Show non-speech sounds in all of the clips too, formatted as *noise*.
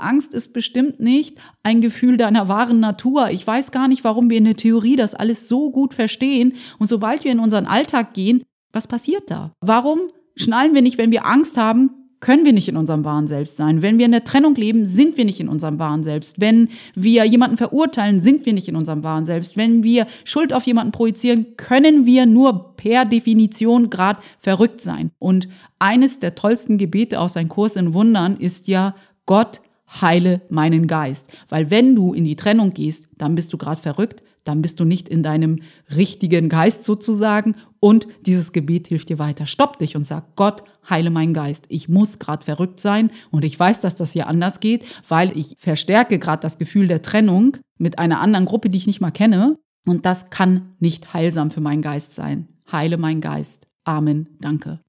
Angst ist bestimmt nicht ein Gefühl deiner wahren Natur. Ich weiß gar nicht, warum wir in der Theorie das alles so gut verstehen. Und sobald wir in unseren Alltag gehen, was passiert da? Warum schnallen wir nicht, wenn wir Angst haben, können wir nicht in unserem wahren Selbst sein. Wenn wir in der Trennung leben, sind wir nicht in unserem wahren Selbst. Wenn wir jemanden verurteilen, sind wir nicht in unserem wahren Selbst. Wenn wir Schuld auf jemanden projizieren, können wir nur per Definition gerade verrückt sein. Und eines der tollsten Gebete aus einem Kurs in Wundern ist ja, Gott heile meinen Geist. Weil wenn du in die Trennung gehst, dann bist du gerade verrückt, dann bist du nicht in deinem richtigen Geist sozusagen und dieses Gebet hilft dir weiter. Stopp dich und sag, Gott, heile meinen Geist. Ich muss gerade verrückt sein und ich weiß, dass das hier anders geht, weil ich verstärke gerade das Gefühl der Trennung mit einer anderen Gruppe, die ich nicht mal kenne und das kann nicht heilsam für meinen Geist sein. Heile meinen Geist. Amen. Danke.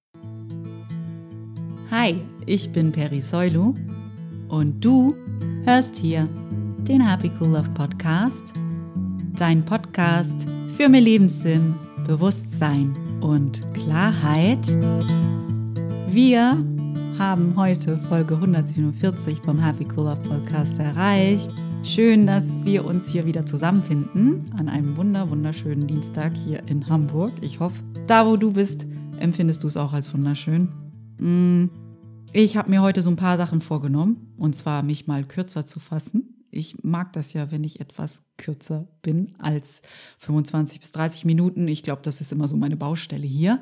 Hi, ich bin Peri Soilu und du hörst hier den Happy Cool Love Podcast, dein Podcast für mehr Lebenssinn, Bewusstsein und Klarheit. Wir haben heute Folge 147 vom Happy Cool Love Podcast erreicht. Schön, dass wir uns hier wieder zusammenfinden an einem wunder wunderschönen Dienstag hier in Hamburg. Ich hoffe, da wo du bist, empfindest du es auch als wunderschön. Mm, ich habe mir heute so ein paar Sachen vorgenommen, und zwar mich mal kürzer zu fassen. Ich mag das ja, wenn ich etwas kürzer bin als 25 bis 30 Minuten. Ich glaube, das ist immer so meine Baustelle hier.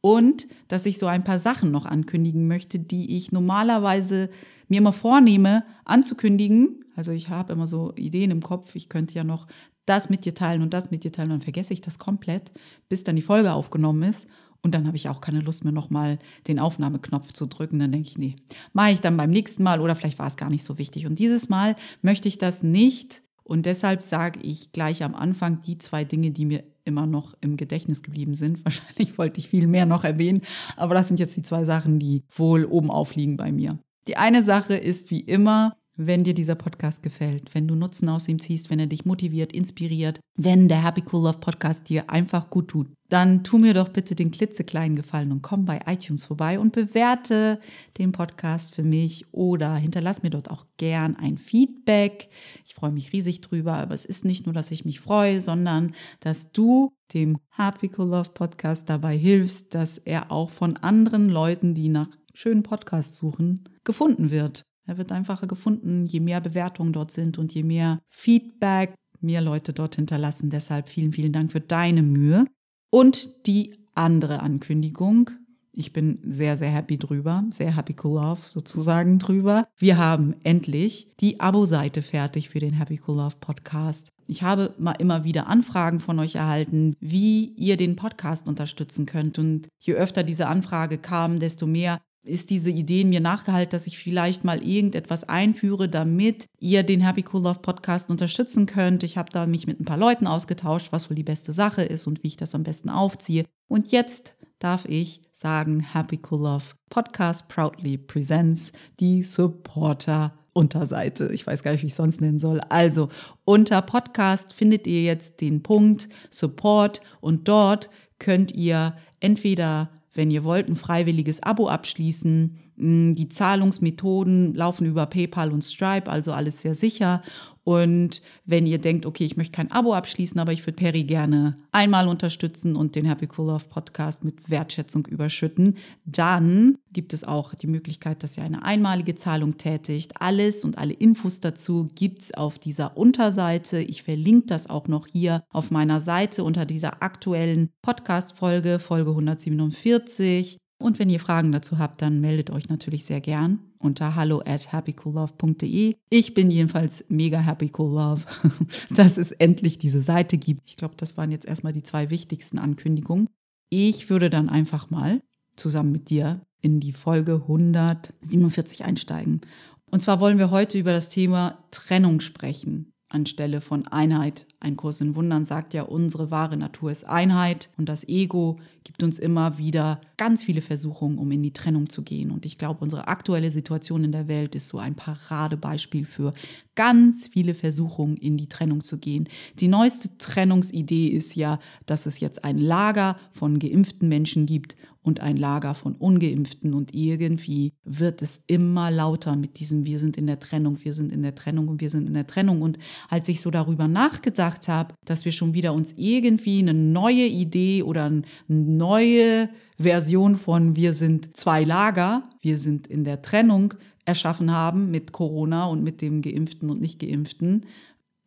Und dass ich so ein paar Sachen noch ankündigen möchte, die ich normalerweise mir immer vornehme anzukündigen. Also ich habe immer so Ideen im Kopf, ich könnte ja noch das mit dir teilen und das mit dir teilen, dann vergesse ich das komplett, bis dann die Folge aufgenommen ist. Und dann habe ich auch keine Lust mehr, nochmal den Aufnahmeknopf zu drücken. Dann denke ich, nee, mache ich dann beim nächsten Mal oder vielleicht war es gar nicht so wichtig. Und dieses Mal möchte ich das nicht. Und deshalb sage ich gleich am Anfang die zwei Dinge, die mir immer noch im Gedächtnis geblieben sind. *laughs* Wahrscheinlich wollte ich viel mehr noch erwähnen, aber das sind jetzt die zwei Sachen, die wohl oben aufliegen bei mir. Die eine Sache ist wie immer, wenn dir dieser Podcast gefällt, wenn du Nutzen aus ihm ziehst, wenn er dich motiviert, inspiriert, wenn der Happy Cool Love Podcast dir einfach gut tut, dann tu mir doch bitte den klitzekleinen Gefallen und komm bei iTunes vorbei und bewerte den Podcast für mich oder hinterlass mir dort auch gern ein Feedback. Ich freue mich riesig drüber, aber es ist nicht nur, dass ich mich freue, sondern dass du dem Happy Cool Love Podcast dabei hilfst, dass er auch von anderen Leuten, die nach schönen Podcasts suchen, gefunden wird. Er wird einfacher gefunden, je mehr Bewertungen dort sind und je mehr Feedback mir Leute dort hinterlassen. Deshalb vielen, vielen Dank für deine Mühe. Und die andere Ankündigung. Ich bin sehr, sehr happy drüber, sehr happy cool love sozusagen drüber. Wir haben endlich die Abo-Seite fertig für den Happy Cool Love Podcast. Ich habe mal immer wieder Anfragen von euch erhalten, wie ihr den Podcast unterstützen könnt. Und je öfter diese Anfrage kam, desto mehr ist diese Idee in mir nachgehalten, dass ich vielleicht mal irgendetwas einführe, damit ihr den Happy Cool Love Podcast unterstützen könnt. Ich habe da mich mit ein paar Leuten ausgetauscht, was wohl die beste Sache ist und wie ich das am besten aufziehe. Und jetzt darf ich sagen, Happy Cool Love Podcast proudly presents die Supporter Unterseite. Ich weiß gar nicht, wie ich es sonst nennen soll. Also unter Podcast findet ihr jetzt den Punkt Support und dort könnt ihr entweder wenn ihr wollt, ein freiwilliges Abo abschließen. Mm, die Zahlungsmethoden laufen über PayPal und Stripe, also alles sehr sicher. Und wenn ihr denkt, okay, ich möchte kein Abo abschließen, aber ich würde Perry gerne einmal unterstützen und den Happy Cool Love Podcast mit Wertschätzung überschütten, dann gibt es auch die Möglichkeit, dass ihr eine einmalige Zahlung tätigt. Alles und alle Infos dazu gibt es auf dieser Unterseite. Ich verlinke das auch noch hier auf meiner Seite unter dieser aktuellen Podcast-Folge, Folge 147. Und wenn ihr Fragen dazu habt, dann meldet euch natürlich sehr gern unter hallo at happycoollove.de. Ich bin jedenfalls mega happy cool love, *laughs* dass es endlich diese Seite gibt. Ich glaube, das waren jetzt erstmal die zwei wichtigsten Ankündigungen. Ich würde dann einfach mal zusammen mit dir in die Folge 147 einsteigen. Und zwar wollen wir heute über das Thema Trennung sprechen anstelle von Einheit. Ein Kurs in Wundern sagt ja, unsere wahre Natur ist Einheit und das Ego gibt uns immer wieder ganz viele Versuchungen, um in die Trennung zu gehen. Und ich glaube, unsere aktuelle Situation in der Welt ist so ein Paradebeispiel für ganz viele Versuchungen, in die Trennung zu gehen. Die neueste Trennungsidee ist ja, dass es jetzt ein Lager von geimpften Menschen gibt und ein Lager von ungeimpften. Und irgendwie wird es immer lauter mit diesem wir sind in der Trennung, wir sind in der Trennung und wir sind in der Trennung. Und als ich so darüber nachgedacht habe, dass wir schon wieder uns irgendwie eine neue Idee oder eine neue Version von wir sind zwei Lager, wir sind in der Trennung erschaffen haben mit Corona und mit dem geimpften und nicht geimpften,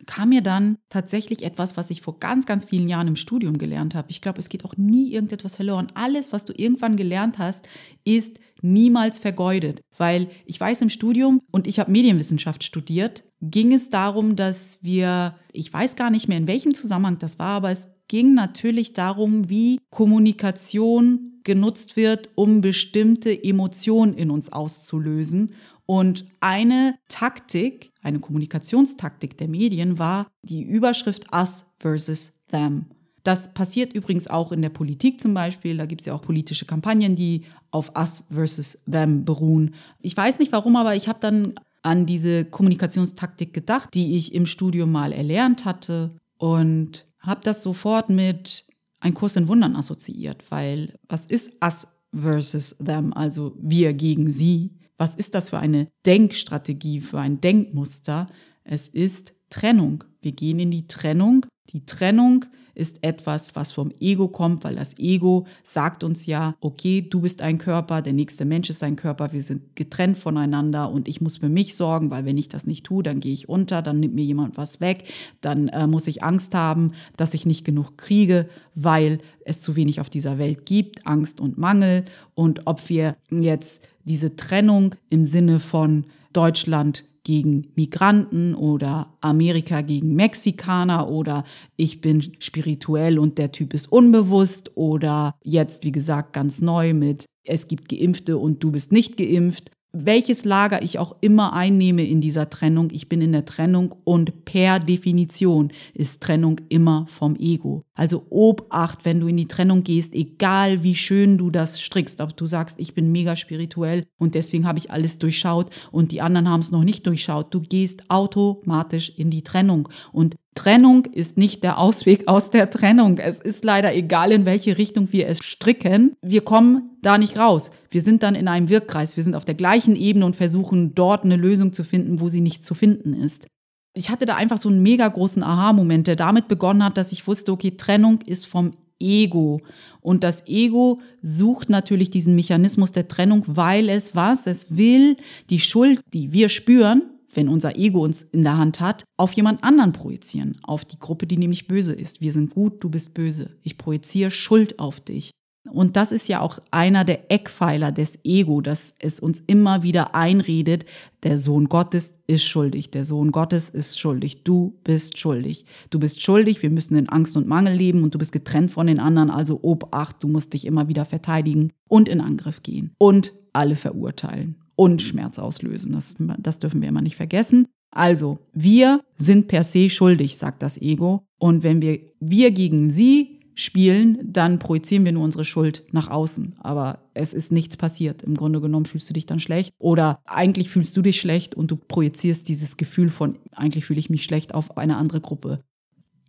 kam mir dann tatsächlich etwas, was ich vor ganz, ganz vielen Jahren im Studium gelernt habe. Ich glaube, es geht auch nie irgendetwas verloren. Alles, was du irgendwann gelernt hast, ist niemals vergeudet. Weil ich weiß im Studium, und ich habe Medienwissenschaft studiert, ging es darum, dass wir, ich weiß gar nicht mehr, in welchem Zusammenhang das war, aber es ging natürlich darum, wie Kommunikation genutzt wird, um bestimmte Emotionen in uns auszulösen. Und eine Taktik, eine Kommunikationstaktik der Medien war die Überschrift Us versus Them. Das passiert übrigens auch in der Politik zum Beispiel. Da gibt es ja auch politische Kampagnen, die auf Us versus Them beruhen. Ich weiß nicht warum, aber ich habe dann an diese Kommunikationstaktik gedacht, die ich im Studium mal erlernt hatte und habe das sofort mit ein Kurs in Wundern assoziiert, weil was ist Us versus Them, also wir gegen sie? Was ist das für eine Denkstrategie, für ein Denkmuster? Es ist Trennung. Wir gehen in die Trennung. Die Trennung ist etwas, was vom Ego kommt, weil das Ego sagt uns ja, okay, du bist ein Körper, der nächste Mensch ist ein Körper, wir sind getrennt voneinander und ich muss für mich sorgen, weil wenn ich das nicht tue, dann gehe ich unter, dann nimmt mir jemand was weg, dann äh, muss ich Angst haben, dass ich nicht genug kriege, weil es zu wenig auf dieser Welt gibt, Angst und Mangel. Und ob wir jetzt diese Trennung im Sinne von Deutschland gegen Migranten oder Amerika gegen Mexikaner oder ich bin spirituell und der Typ ist unbewusst oder jetzt, wie gesagt, ganz neu mit es gibt Geimpfte und du bist nicht geimpft welches Lager ich auch immer einnehme in dieser Trennung, ich bin in der Trennung und per Definition ist Trennung immer vom Ego. Also Obacht, wenn du in die Trennung gehst, egal wie schön du das strickst, ob du sagst, ich bin mega spirituell und deswegen habe ich alles durchschaut und die anderen haben es noch nicht durchschaut, du gehst automatisch in die Trennung und Trennung ist nicht der Ausweg aus der Trennung. Es ist leider egal, in welche Richtung wir es stricken. Wir kommen da nicht raus. Wir sind dann in einem Wirkkreis. Wir sind auf der gleichen Ebene und versuchen dort eine Lösung zu finden, wo sie nicht zu finden ist. Ich hatte da einfach so einen mega großen Aha-Moment, der damit begonnen hat, dass ich wusste, okay, Trennung ist vom Ego. Und das Ego sucht natürlich diesen Mechanismus der Trennung, weil es was? Es will die Schuld, die wir spüren, wenn unser Ego uns in der Hand hat, auf jemand anderen projizieren, auf die Gruppe, die nämlich böse ist. Wir sind gut, du bist böse. Ich projiziere Schuld auf dich. Und das ist ja auch einer der Eckpfeiler des Ego, dass es uns immer wieder einredet, der Sohn Gottes ist schuldig, der Sohn Gottes ist schuldig, du bist schuldig. Du bist schuldig, wir müssen in Angst und Mangel leben und du bist getrennt von den anderen, also Obacht, du musst dich immer wieder verteidigen und in Angriff gehen und alle verurteilen und Schmerz auslösen. Das, das dürfen wir immer nicht vergessen. Also, wir sind per se schuldig, sagt das Ego. Und wenn wir wir gegen sie spielen, dann projizieren wir nur unsere Schuld nach außen. Aber es ist nichts passiert. Im Grunde genommen fühlst du dich dann schlecht. Oder eigentlich fühlst du dich schlecht und du projizierst dieses Gefühl von, eigentlich fühle ich mich schlecht auf eine andere Gruppe.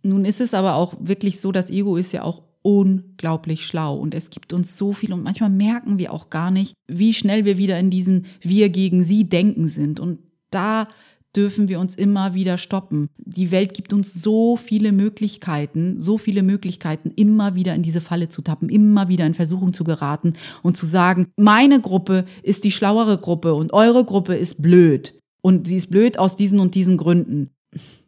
Nun ist es aber auch wirklich so, das Ego ist ja auch unglaublich schlau und es gibt uns so viel und manchmal merken wir auch gar nicht, wie schnell wir wieder in diesen Wir gegen sie denken sind und da dürfen wir uns immer wieder stoppen. Die Welt gibt uns so viele Möglichkeiten, so viele Möglichkeiten, immer wieder in diese Falle zu tappen, immer wieder in Versuchung zu geraten und zu sagen, meine Gruppe ist die schlauere Gruppe und eure Gruppe ist blöd. Und sie ist blöd aus diesen und diesen Gründen.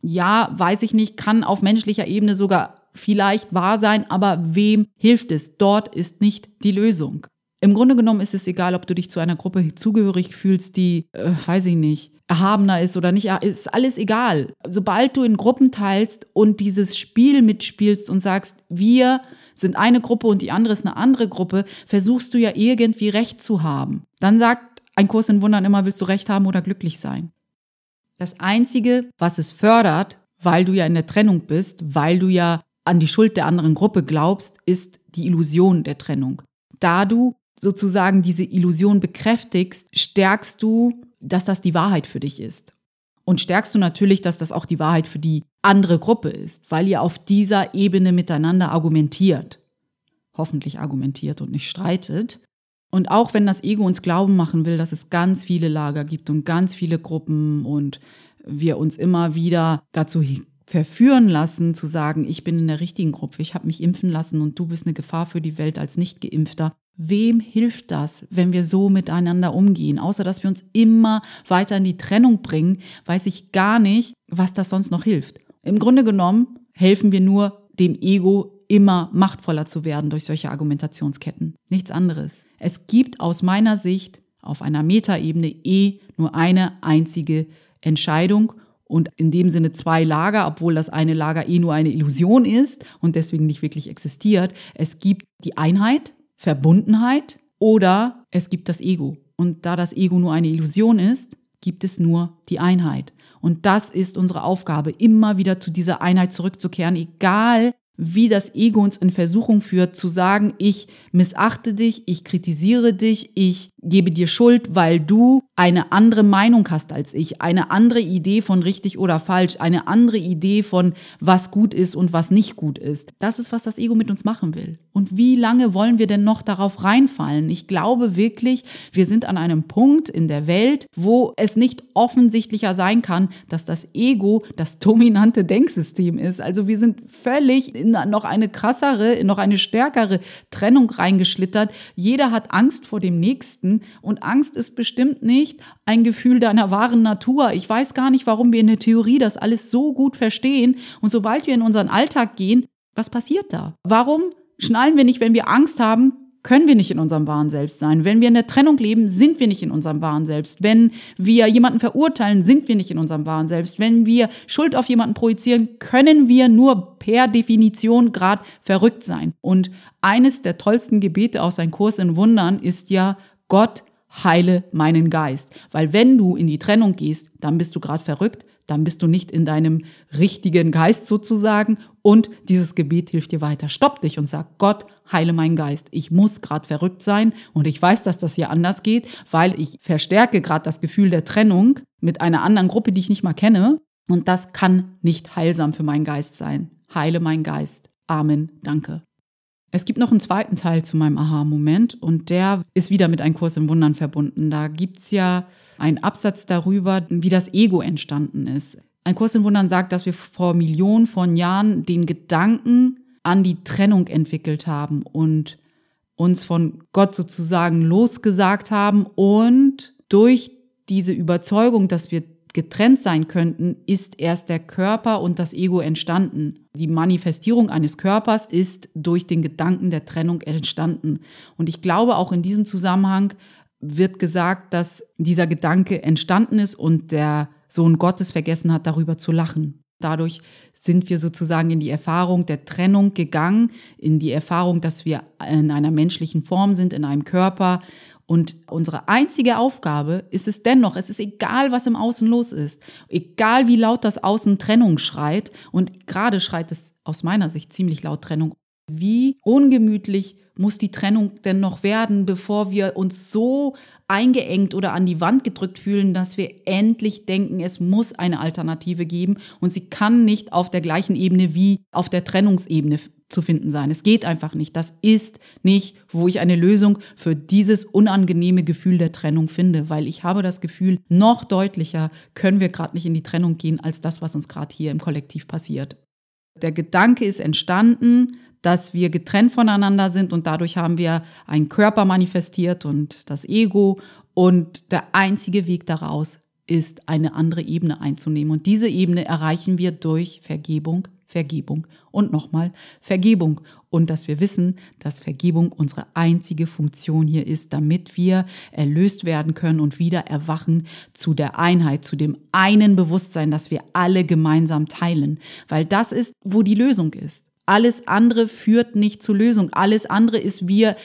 Ja, weiß ich nicht, kann auf menschlicher Ebene sogar vielleicht wahr sein, aber wem hilft es? Dort ist nicht die Lösung. Im Grunde genommen ist es egal, ob du dich zu einer Gruppe zugehörig fühlst, die, äh, weiß ich nicht, erhabener ist oder nicht, ist alles egal. Sobald du in Gruppen teilst und dieses Spiel mitspielst und sagst, wir sind eine Gruppe und die andere ist eine andere Gruppe, versuchst du ja irgendwie Recht zu haben. Dann sagt ein Kurs in Wundern immer, willst du Recht haben oder glücklich sein? Das Einzige, was es fördert, weil du ja in der Trennung bist, weil du ja an die Schuld der anderen Gruppe glaubst, ist die Illusion der Trennung. Da du sozusagen diese Illusion bekräftigst, stärkst du, dass das die Wahrheit für dich ist. Und stärkst du natürlich, dass das auch die Wahrheit für die andere Gruppe ist, weil ihr auf dieser Ebene miteinander argumentiert. hoffentlich argumentiert und nicht streitet. Und auch wenn das Ego uns glauben machen will, dass es ganz viele Lager gibt und ganz viele Gruppen und wir uns immer wieder dazu verführen lassen, zu sagen, ich bin in der richtigen Gruppe, ich habe mich impfen lassen und du bist eine Gefahr für die Welt als Nicht-Geimpfter. Wem hilft das, wenn wir so miteinander umgehen? Außer dass wir uns immer weiter in die Trennung bringen, weiß ich gar nicht, was das sonst noch hilft. Im Grunde genommen helfen wir nur dem Ego immer machtvoller zu werden durch solche Argumentationsketten. Nichts anderes. Es gibt aus meiner Sicht auf einer Metaebene eh nur eine einzige Entscheidung und in dem Sinne zwei Lager, obwohl das eine Lager eh nur eine Illusion ist und deswegen nicht wirklich existiert. Es gibt die Einheit, Verbundenheit oder es gibt das Ego. Und da das Ego nur eine Illusion ist, gibt es nur die Einheit. Und das ist unsere Aufgabe, immer wieder zu dieser Einheit zurückzukehren, egal wie das Ego uns in Versuchung führt, zu sagen, ich missachte dich, ich kritisiere dich, ich gebe dir Schuld, weil du eine andere Meinung hast als ich, eine andere Idee von richtig oder falsch, eine andere Idee von was gut ist und was nicht gut ist. Das ist, was das Ego mit uns machen will. Und wie lange wollen wir denn noch darauf reinfallen? Ich glaube wirklich, wir sind an einem Punkt in der Welt, wo es nicht offensichtlicher sein kann, dass das Ego das dominante Denksystem ist. Also wir sind völlig in noch eine krassere, noch eine stärkere Trennung reingeschlittert. Jeder hat Angst vor dem Nächsten und Angst ist bestimmt nicht ein Gefühl deiner wahren Natur. Ich weiß gar nicht, warum wir in der Theorie das alles so gut verstehen und sobald wir in unseren Alltag gehen, was passiert da? Warum schnallen wir nicht, wenn wir Angst haben, können wir nicht in unserem wahren Selbst sein. Wenn wir in der Trennung leben, sind wir nicht in unserem wahren Selbst. Wenn wir jemanden verurteilen, sind wir nicht in unserem wahren Selbst. Wenn wir Schuld auf jemanden projizieren, können wir nur per Definition gerade verrückt sein. Und eines der tollsten Gebete aus einem Kurs in Wundern ist ja, Gott heile meinen Geist. Weil wenn du in die Trennung gehst, dann bist du gerade verrückt, dann bist du nicht in deinem richtigen Geist sozusagen und dieses Gebet hilft dir weiter. Stopp dich und sag, Gott, heile meinen Geist. Ich muss gerade verrückt sein und ich weiß, dass das hier anders geht, weil ich verstärke gerade das Gefühl der Trennung mit einer anderen Gruppe, die ich nicht mal kenne und das kann nicht heilsam für meinen Geist sein. Heile meinen Geist. Amen. Danke. Es gibt noch einen zweiten Teil zu meinem Aha-Moment und der ist wieder mit einem Kurs im Wundern verbunden. Da gibt es ja einen Absatz darüber, wie das Ego entstanden ist. Ein Kurs im Wundern sagt, dass wir vor Millionen von Jahren den Gedanken an die Trennung entwickelt haben und uns von Gott sozusagen losgesagt haben und durch diese Überzeugung, dass wir getrennt sein könnten, ist erst der Körper und das Ego entstanden. Die Manifestierung eines Körpers ist durch den Gedanken der Trennung entstanden. Und ich glaube, auch in diesem Zusammenhang wird gesagt, dass dieser Gedanke entstanden ist und der Sohn Gottes vergessen hat, darüber zu lachen. Dadurch sind wir sozusagen in die Erfahrung der Trennung gegangen, in die Erfahrung, dass wir in einer menschlichen Form sind, in einem Körper und unsere einzige Aufgabe ist es dennoch, es ist egal, was im Außen los ist, egal wie laut das Außen Trennung schreit, und gerade schreit es aus meiner Sicht ziemlich laut Trennung, wie ungemütlich muss die Trennung denn noch werden, bevor wir uns so eingeengt oder an die Wand gedrückt fühlen, dass wir endlich denken, es muss eine Alternative geben und sie kann nicht auf der gleichen Ebene wie auf der Trennungsebene zu finden sein. Es geht einfach nicht. Das ist nicht, wo ich eine Lösung für dieses unangenehme Gefühl der Trennung finde, weil ich habe das Gefühl, noch deutlicher können wir gerade nicht in die Trennung gehen, als das, was uns gerade hier im Kollektiv passiert. Der Gedanke ist entstanden, dass wir getrennt voneinander sind und dadurch haben wir einen Körper manifestiert und das Ego und der einzige Weg daraus ist, eine andere Ebene einzunehmen. Und diese Ebene erreichen wir durch Vergebung, Vergebung und nochmal Vergebung. Und dass wir wissen, dass Vergebung unsere einzige Funktion hier ist, damit wir erlöst werden können und wieder erwachen zu der Einheit, zu dem einen Bewusstsein, das wir alle gemeinsam teilen. Weil das ist, wo die Lösung ist. Alles andere führt nicht zur Lösung. Alles andere ist, wir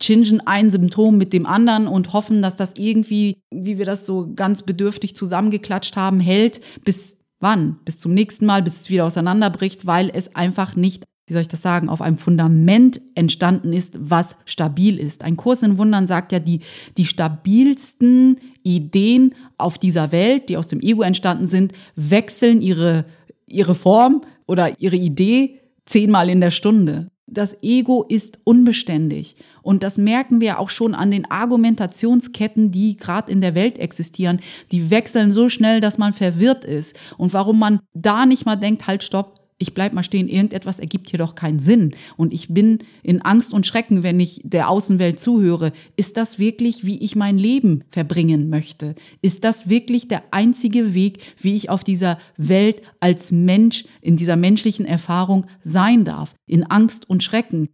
chingen ein Symptom mit dem anderen und hoffen, dass das irgendwie, wie wir das so ganz bedürftig zusammengeklatscht haben, hält, bis Wann? Bis zum nächsten Mal, bis es wieder auseinanderbricht, weil es einfach nicht, wie soll ich das sagen, auf einem Fundament entstanden ist, was stabil ist. Ein Kurs in Wundern sagt ja, die, die stabilsten Ideen auf dieser Welt, die aus dem Ego entstanden sind, wechseln ihre, ihre Form oder ihre Idee zehnmal in der Stunde. das Ego ist unbeständig. Und das merken wir auch schon an den Argumentationsketten, die gerade in der Welt existieren. Die wechseln so schnell, dass man verwirrt ist. Und warum man da nicht mal denkt, halt, stopp, ich bleib mal stehen, irgendetwas ergibt hier doch keinen Sinn. Und ich bin in Angst und Schrecken, wenn ich der Außenwelt zuhöre. Ist das wirklich, wie ich mein Leben verbringen möchte? Ist das wirklich der einzige Weg, wie ich auf dieser Welt als Mensch, in dieser menschlichen Erfahrung sein darf? In Angst und Schrecken?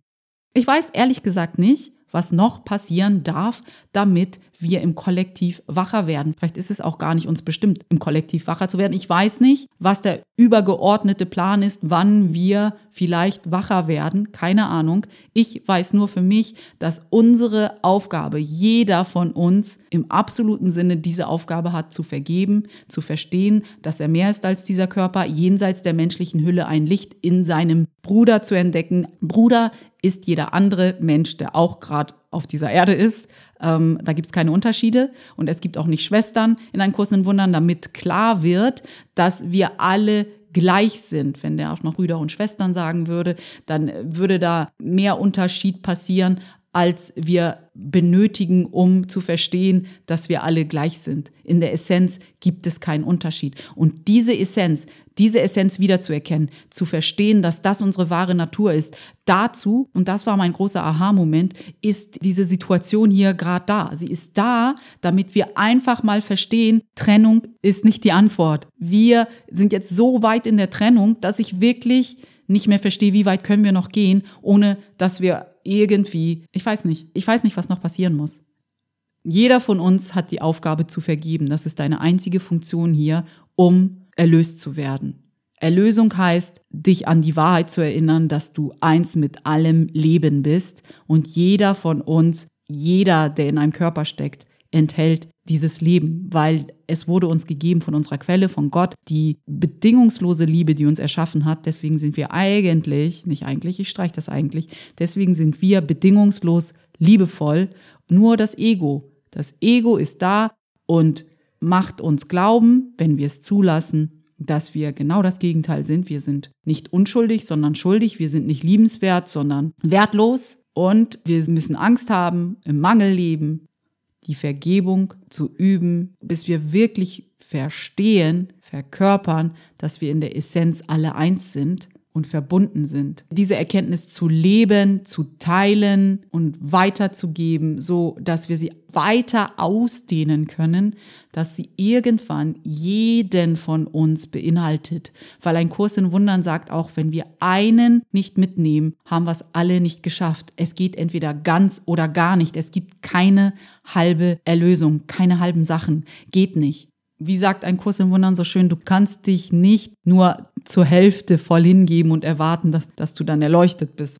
Ich weiß ehrlich gesagt nicht, was noch passieren darf, damit wir im Kollektiv wacher werden. Vielleicht ist es auch gar nicht uns bestimmt, im Kollektiv wacher zu werden. Ich weiß nicht, was der übergeordnete Plan ist, wann wir vielleicht wacher werden. Keine Ahnung. Ich weiß nur für mich, dass unsere Aufgabe, jeder von uns im absoluten Sinne diese Aufgabe hat, zu vergeben, zu verstehen, dass er mehr ist als dieser Körper, jenseits der menschlichen Hülle ein Licht in seinem Bruder zu entdecken. Bruder ist jeder andere Mensch, der auch gerade auf dieser Erde ist. Ähm, da gibt es keine Unterschiede und es gibt auch nicht Schwestern in einem Kurs in Wundern, damit klar wird, dass wir alle gleich sind. Wenn der auch noch Brüder und Schwestern sagen würde, dann würde da mehr Unterschied passieren, als wir benötigen, um zu verstehen, dass wir alle gleich sind. In der Essenz gibt es keinen Unterschied. Und diese Essenz, diese Essenz wiederzuerkennen, zu verstehen, dass das unsere wahre Natur ist, dazu, und das war mein großer Aha-Moment, ist diese Situation hier gerade da. Sie ist da, damit wir einfach mal verstehen, Trennung ist nicht die Antwort. Wir sind jetzt so weit in der Trennung, dass ich wirklich nicht mehr verstehe, wie weit können wir noch gehen, ohne dass wir irgendwie, ich weiß nicht, ich weiß nicht, was noch passieren muss. Jeder von uns hat die Aufgabe zu vergeben. Das ist deine einzige Funktion hier, um erlöst zu werden. Erlösung heißt, dich an die Wahrheit zu erinnern, dass du eins mit allem Leben bist und jeder von uns, jeder, der in einem Körper steckt, enthält dieses Leben, weil es wurde uns gegeben von unserer Quelle, von Gott, die bedingungslose Liebe, die uns erschaffen hat. Deswegen sind wir eigentlich, nicht eigentlich, ich streiche das eigentlich, deswegen sind wir bedingungslos liebevoll. Nur das Ego. Das Ego ist da und macht uns glauben, wenn wir es zulassen, dass wir genau das Gegenteil sind. Wir sind nicht unschuldig, sondern schuldig. Wir sind nicht liebenswert, sondern wertlos. Und wir müssen Angst haben, im Mangel leben, die Vergebung zu üben, bis wir wirklich verstehen, verkörpern, dass wir in der Essenz alle eins sind und verbunden sind. Diese Erkenntnis zu leben, zu teilen und weiterzugeben, so dass wir sie weiter ausdehnen können, dass sie irgendwann jeden von uns beinhaltet. Weil ein Kurs in Wundern sagt auch, wenn wir einen nicht mitnehmen, haben wir es alle nicht geschafft. Es geht entweder ganz oder gar nicht. Es gibt keine halbe Erlösung, keine halben Sachen. Geht nicht wie sagt ein Kurs im Wundern so schön, du kannst dich nicht nur zur Hälfte voll hingeben und erwarten, dass, dass du dann erleuchtet bist.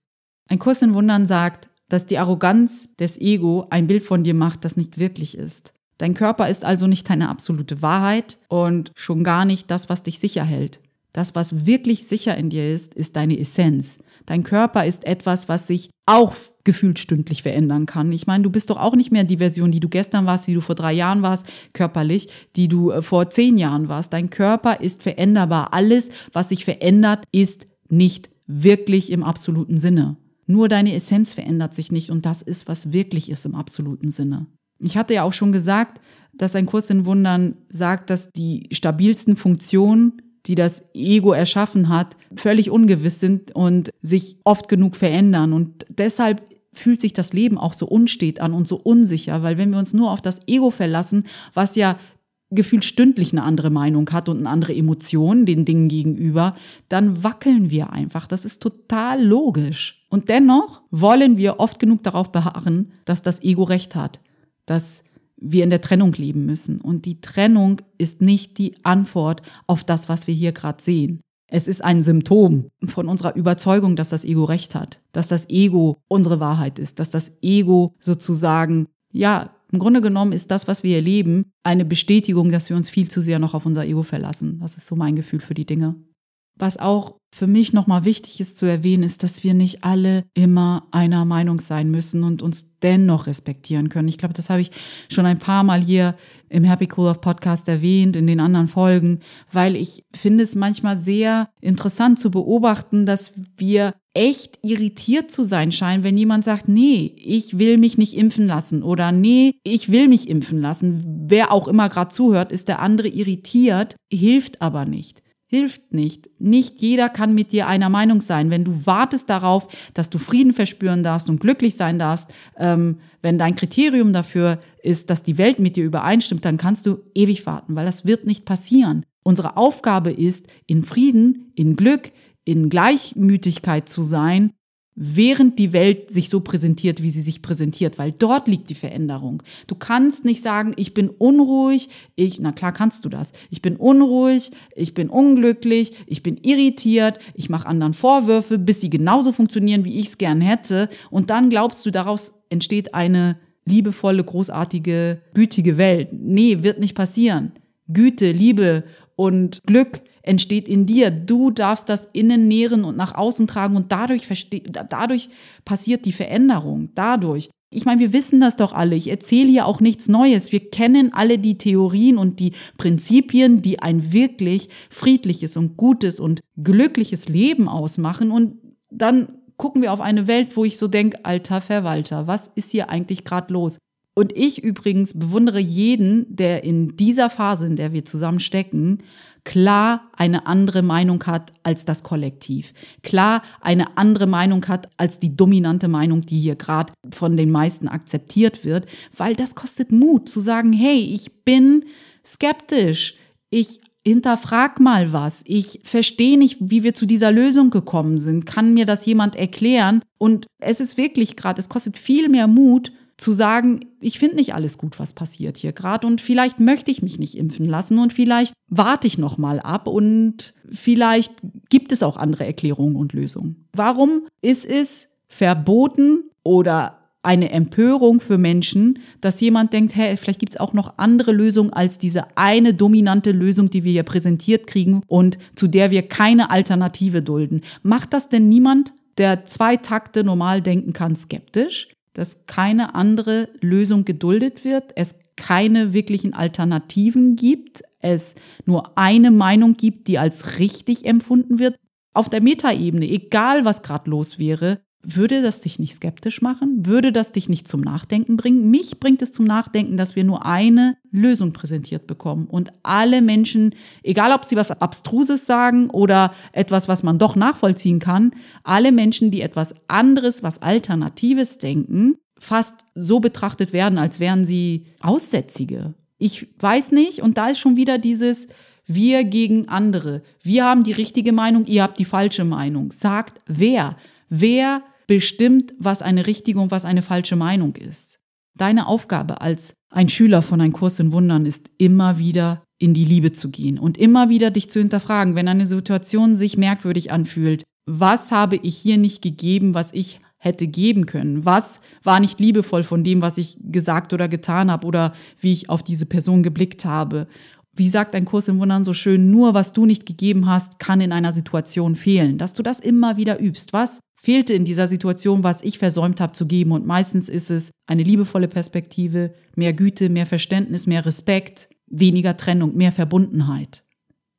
Ein Kurs in Wundern sagt, dass die Arroganz des Ego ein Bild von dir macht, das nicht wirklich ist. Dein Körper ist also nicht deine absolute Wahrheit und schon gar nicht das, was dich sicher hält. Das, was wirklich sicher in dir ist, ist deine Essenz. Dein Körper ist etwas, was sich auch gefühlt stündlich verändern kann. Ich meine, du bist doch auch nicht mehr die Version, die du gestern warst, die du vor drei Jahren warst, körperlich, die du äh, vor zehn Jahren warst. Dein Körper ist veränderbar. Alles, was sich verändert, ist nicht wirklich im absoluten Sinne. Nur deine Essenz verändert sich nicht und das ist, was wirklich ist im absoluten Sinne. Ich hatte ja auch schon gesagt, dass ein Kurs in Wundern sagt, dass die stabilsten Funktionen die das Ego erschaffen hat, völlig ungewiss sind und sich oft genug verändern. Und deshalb fühlt sich das Leben auch so unstet an und so unsicher, weil wenn wir uns nur auf das Ego verlassen, was ja gefühlt stündlich eine andere Meinung hat und eine andere Emotion den Dingen gegenüber, dann wackeln wir einfach. Das ist total logisch. Und dennoch wollen wir oft genug darauf beharren, dass das Ego recht hat, dass wir in der Trennung leben müssen. Und die Trennung ist nicht die Antwort auf das, was wir hier gerade sehen. Es ist ein Symptom von unserer Überzeugung, dass das Ego recht hat, dass das Ego unsere Wahrheit ist, dass das Ego sozusagen, ja, im Grunde genommen ist das, was wir erleben, eine Bestätigung, dass wir uns viel zu sehr noch auf unser Ego verlassen. Das ist so mein Gefühl für die Dinge. Was auch für mich nochmal wichtig ist zu erwähnen, ist, dass wir nicht alle immer einer Meinung sein müssen und uns dennoch respektieren können. Ich glaube, das habe ich schon ein paar Mal hier im Happy Cool of Podcast erwähnt, in den anderen Folgen, weil ich finde es manchmal sehr interessant zu beobachten, dass wir echt irritiert zu sein scheinen, wenn jemand sagt, nee, ich will mich nicht impfen lassen oder nee, ich will mich impfen lassen. Wer auch immer gerade zuhört, ist der andere irritiert, hilft aber nicht hilft nicht. Nicht jeder kann mit dir einer Meinung sein. Wenn du wartest darauf, dass du Frieden verspüren darfst und glücklich sein darfst, ähm, wenn dein Kriterium dafür ist, dass die Welt mit dir übereinstimmt, dann kannst du ewig warten, weil das wird nicht passieren. Unsere Aufgabe ist, in Frieden, in Glück, in Gleichmütigkeit zu sein während die Welt sich so präsentiert, wie sie sich präsentiert, weil dort liegt die Veränderung. Du kannst nicht sagen, ich bin unruhig, ich, na klar kannst du das. Ich bin unruhig, ich bin unglücklich, ich bin irritiert, ich mache anderen Vorwürfe, bis sie genauso funktionieren, wie ich es gern hätte. Und dann glaubst du, daraus entsteht eine liebevolle, großartige, gütige Welt. Nee, wird nicht passieren. Güte, Liebe und Glück entsteht in dir. Du darfst das innen nähren und nach außen tragen und dadurch, dadurch passiert die Veränderung. Dadurch. Ich meine, wir wissen das doch alle. Ich erzähle hier auch nichts Neues. Wir kennen alle die Theorien und die Prinzipien, die ein wirklich friedliches und gutes und glückliches Leben ausmachen. Und dann gucken wir auf eine Welt, wo ich so denke, alter Verwalter, was ist hier eigentlich gerade los? Und ich übrigens bewundere jeden, der in dieser Phase, in der wir zusammen stecken, klar eine andere Meinung hat als das Kollektiv, klar eine andere Meinung hat als die dominante Meinung, die hier gerade von den meisten akzeptiert wird, weil das kostet Mut zu sagen, hey, ich bin skeptisch, ich hinterfrag mal was, ich verstehe nicht, wie wir zu dieser Lösung gekommen sind, kann mir das jemand erklären? Und es ist wirklich gerade, es kostet viel mehr Mut, zu sagen, ich finde nicht alles gut, was passiert hier gerade und vielleicht möchte ich mich nicht impfen lassen und vielleicht warte ich noch mal ab und vielleicht gibt es auch andere Erklärungen und Lösungen. Warum ist es verboten oder eine Empörung für Menschen, dass jemand denkt, hey, vielleicht gibt es auch noch andere Lösungen als diese eine dominante Lösung, die wir hier präsentiert kriegen und zu der wir keine Alternative dulden. Macht das denn niemand, der zwei Takte normal denken kann, skeptisch? Dass keine andere Lösung geduldet wird, es keine wirklichen Alternativen gibt, es nur eine Meinung gibt, die als richtig empfunden wird. Auf der Metaebene, egal was gerade los wäre, würde das dich nicht skeptisch machen? Würde das dich nicht zum Nachdenken bringen? Mich bringt es zum Nachdenken, dass wir nur eine Lösung präsentiert bekommen und alle Menschen, egal ob sie was Abstruses sagen oder etwas, was man doch nachvollziehen kann, alle Menschen, die etwas anderes, was Alternatives denken, fast so betrachtet werden, als wären sie Aussätzige. Ich weiß nicht, und da ist schon wieder dieses wir gegen andere. Wir haben die richtige Meinung, ihr habt die falsche Meinung. Sagt wer? Wer bestimmt, was eine richtige und was eine falsche Meinung ist? Deine Aufgabe als ein Schüler von einem Kurs in Wundern ist immer wieder in die Liebe zu gehen und immer wieder dich zu hinterfragen, wenn eine Situation sich merkwürdig anfühlt. Was habe ich hier nicht gegeben, was ich hätte geben können? Was war nicht liebevoll von dem, was ich gesagt oder getan habe oder wie ich auf diese Person geblickt habe? Wie sagt ein Kurs im Wundern so schön, nur was du nicht gegeben hast, kann in einer Situation fehlen. Dass du das immer wieder übst. Was fehlte in dieser Situation, was ich versäumt habe zu geben? Und meistens ist es eine liebevolle Perspektive, mehr Güte, mehr Verständnis, mehr Respekt, weniger Trennung, mehr Verbundenheit.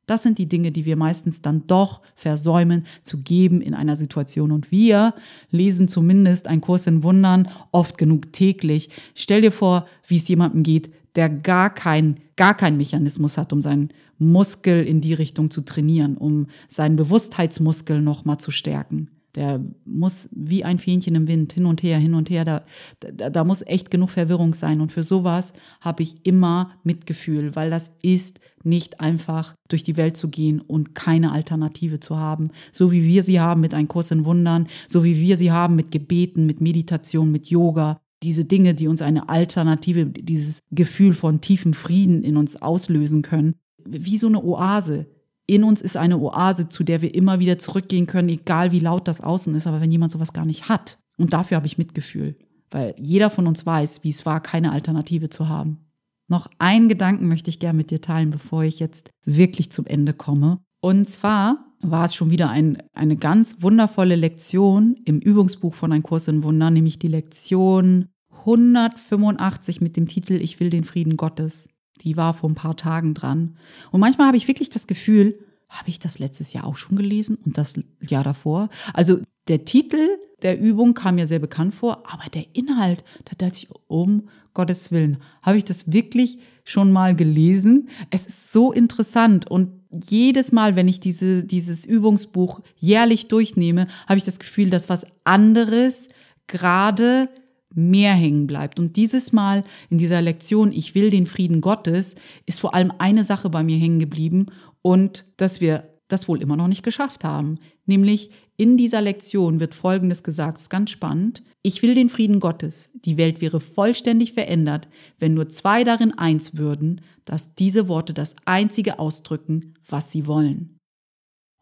Das sind die Dinge, die wir meistens dann doch versäumen zu geben in einer Situation. Und wir lesen zumindest einen Kurs in Wundern oft genug täglich. Stell dir vor, wie es jemandem geht, der gar kein, gar keinen Mechanismus hat, um seinen Muskel in die Richtung zu trainieren, um seinen Bewusstheitsmuskel nochmal zu stärken. Der muss wie ein Fähnchen im Wind hin und her, hin und her. Da, da, da muss echt genug Verwirrung sein. Und für sowas habe ich immer Mitgefühl, weil das ist nicht einfach durch die Welt zu gehen und keine Alternative zu haben. So wie wir sie haben mit einem Kurs in Wundern, so wie wir sie haben mit Gebeten, mit Meditation, mit Yoga. Diese Dinge, die uns eine Alternative, dieses Gefühl von tiefem Frieden in uns auslösen können. Wie so eine Oase in uns ist eine Oase, zu der wir immer wieder zurückgehen können, egal wie laut das außen ist. Aber wenn jemand sowas gar nicht hat, und dafür habe ich Mitgefühl, weil jeder von uns weiß, wie es war, keine Alternative zu haben. Noch einen Gedanken möchte ich gerne mit dir teilen, bevor ich jetzt wirklich zum Ende komme. Und zwar war es schon wieder ein, eine ganz wundervolle Lektion im Übungsbuch von Ein Kurs in Wunder, nämlich die Lektion 185 mit dem Titel Ich will den Frieden Gottes. Die war vor ein paar Tagen dran. Und manchmal habe ich wirklich das Gefühl, habe ich das letztes Jahr auch schon gelesen und das Jahr davor? Also der Titel der Übung kam mir sehr bekannt vor, aber der Inhalt, da dachte ich, um Gottes Willen, habe ich das wirklich schon mal gelesen? Es ist so interessant und jedes Mal, wenn ich diese, dieses Übungsbuch jährlich durchnehme, habe ich das Gefühl, dass was anderes gerade mehr hängen bleibt. Und dieses Mal in dieser Lektion, ich will den Frieden Gottes, ist vor allem eine Sache bei mir hängen geblieben und dass wir das wohl immer noch nicht geschafft haben. Nämlich in dieser Lektion wird Folgendes gesagt, ist ganz spannend. Ich will den Frieden Gottes. Die Welt wäre vollständig verändert, wenn nur zwei darin eins würden, dass diese Worte das einzige ausdrücken, was sie wollen.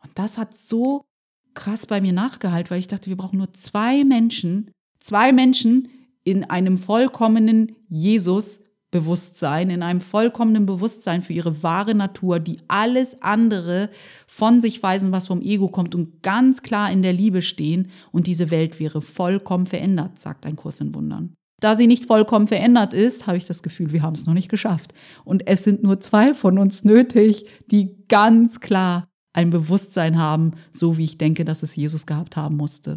Und das hat so krass bei mir nachgehalten, weil ich dachte, wir brauchen nur zwei Menschen, zwei Menschen in einem vollkommenen Jesus, Bewusstsein, in einem vollkommenen Bewusstsein für ihre wahre Natur, die alles andere von sich weisen, was vom Ego kommt und ganz klar in der Liebe stehen. Und diese Welt wäre vollkommen verändert, sagt ein Kurs in Wundern. Da sie nicht vollkommen verändert ist, habe ich das Gefühl, wir haben es noch nicht geschafft. Und es sind nur zwei von uns nötig, die ganz klar ein Bewusstsein haben, so wie ich denke, dass es Jesus gehabt haben musste.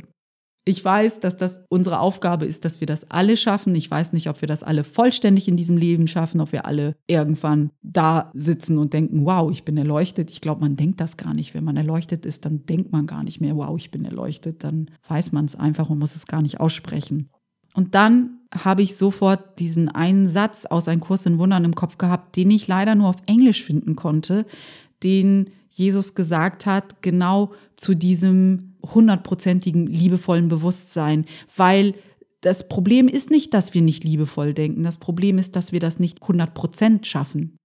Ich weiß, dass das unsere Aufgabe ist, dass wir das alle schaffen. Ich weiß nicht, ob wir das alle vollständig in diesem Leben schaffen, ob wir alle irgendwann da sitzen und denken, wow, ich bin erleuchtet. Ich glaube, man denkt das gar nicht. Wenn man erleuchtet ist, dann denkt man gar nicht mehr, wow, ich bin erleuchtet. Dann weiß man es einfach und muss es gar nicht aussprechen. Und dann habe ich sofort diesen einen Satz aus Ein Kurs in Wundern im Kopf gehabt, den ich leider nur auf Englisch finden konnte, den Jesus gesagt hat, genau zu diesem hundertprozentigen liebevollen Bewusstsein, weil das Problem ist nicht, dass wir nicht liebevoll denken. Das Problem ist, dass wir das nicht 100 Prozent schaffen.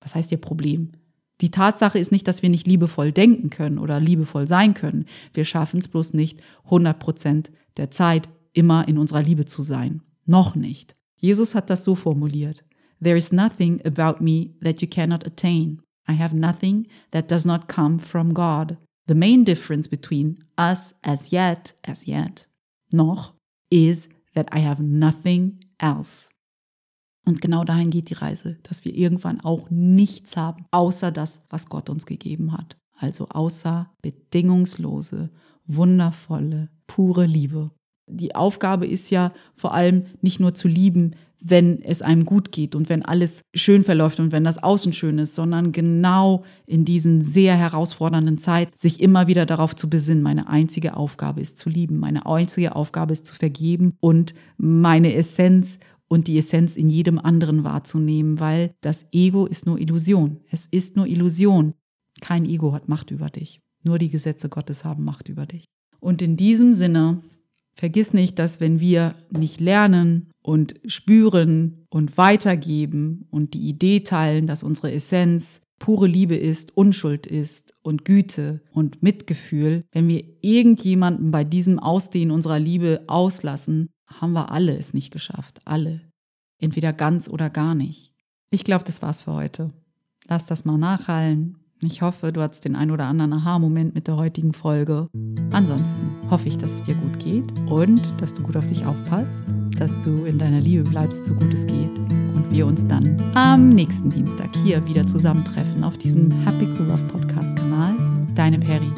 Was heißt ihr Problem? Die Tatsache ist nicht, dass wir nicht liebevoll denken können oder liebevoll sein können. Wir schaffen es bloß nicht 100 Prozent der Zeit immer in unserer Liebe zu sein. Noch nicht. Jesus hat das so formuliert. There is nothing about me that you cannot attain. I have nothing that does not come from God. The main difference between us as yet, as yet, noch, is that I have nothing else. Und genau dahin geht die Reise, dass wir irgendwann auch nichts haben, außer das, was Gott uns gegeben hat. Also außer bedingungslose, wundervolle, pure Liebe. Die Aufgabe ist ja vor allem nicht nur zu lieben, wenn es einem gut geht und wenn alles schön verläuft und wenn das Außen schön ist, sondern genau in diesen sehr herausfordernden Zeit sich immer wieder darauf zu besinnen, meine einzige Aufgabe ist zu lieben, meine einzige Aufgabe ist zu vergeben und meine Essenz und die Essenz in jedem anderen wahrzunehmen, weil das Ego ist nur Illusion. Es ist nur Illusion. Kein Ego hat Macht über dich. Nur die Gesetze Gottes haben Macht über dich. Und in diesem Sinne, vergiss nicht, dass wenn wir nicht lernen, und spüren und weitergeben und die Idee teilen, dass unsere Essenz pure Liebe ist, Unschuld ist und Güte und Mitgefühl, wenn wir irgendjemanden bei diesem Ausdehnen unserer Liebe auslassen, haben wir alle es nicht geschafft. Alle. Entweder ganz oder gar nicht. Ich glaube, das war's für heute. Lass das mal nachhallen. Ich hoffe, du hattest den ein oder anderen Aha-Moment mit der heutigen Folge. Ansonsten hoffe ich, dass es dir gut geht und dass du gut auf dich aufpasst, dass du in deiner Liebe bleibst, so gut es geht und wir uns dann am nächsten Dienstag hier wieder zusammentreffen auf diesem Happy Cool Love Podcast Kanal. Deine Perry.